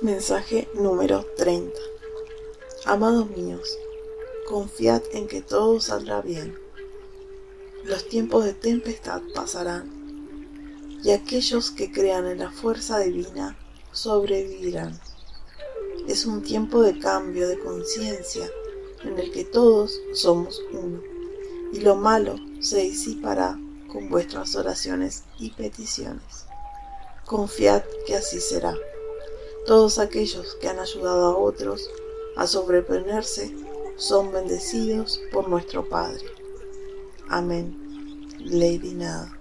Mensaje número 30. Amados míos, confiad en que todo saldrá bien. Los tiempos de tempestad pasarán, y aquellos que crean en la fuerza divina sobrevivirán. Es un tiempo de cambio de conciencia en el que todos somos uno, y lo malo se disipará con vuestras oraciones y peticiones. Confiad que así será. Todos aquellos que han ayudado a otros a sobreponerse son bendecidos por nuestro Padre. Amén. Lady Nada.